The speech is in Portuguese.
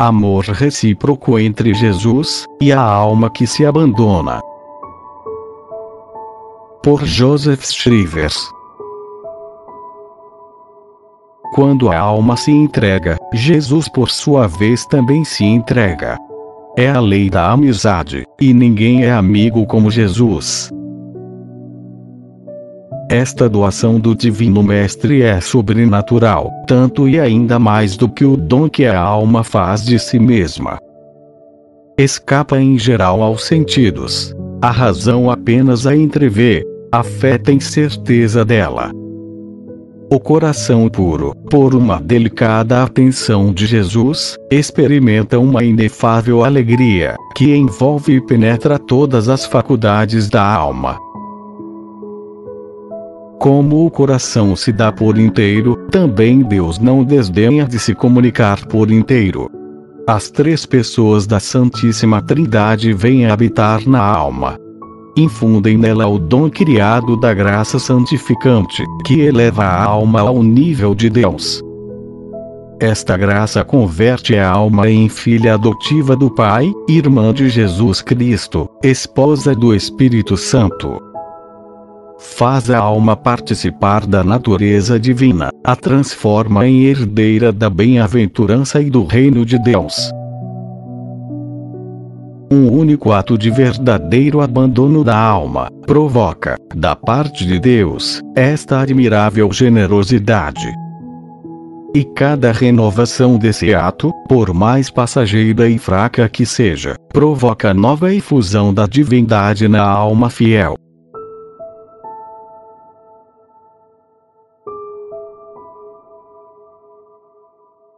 Amor recíproco entre Jesus e a alma que se abandona. Por Joseph Shrivers. Quando a alma se entrega, Jesus por sua vez também se entrega. É a lei da amizade, e ninguém é amigo como Jesus. Esta doação do Divino Mestre é sobrenatural, tanto e ainda mais do que o dom que a alma faz de si mesma. Escapa em geral aos sentidos. A razão apenas a entrevê, a fé tem certeza dela. O coração puro, por uma delicada atenção de Jesus, experimenta uma inefável alegria, que envolve e penetra todas as faculdades da alma. Como o coração se dá por inteiro, também Deus não desdenha de se comunicar por inteiro. As três pessoas da Santíssima Trindade vêm habitar na alma. Infundem nela o dom criado da graça santificante, que eleva a alma ao nível de Deus. Esta graça converte a alma em filha adotiva do Pai, irmã de Jesus Cristo, esposa do Espírito Santo faz a alma participar da natureza divina, a transforma em herdeira da bem-aventurança e do reino de Deus. Um único ato de verdadeiro abandono da alma provoca, da parte de Deus, esta admirável generosidade. E cada renovação desse ato, por mais passageira e fraca que seja, provoca nova efusão da divindade na alma fiel.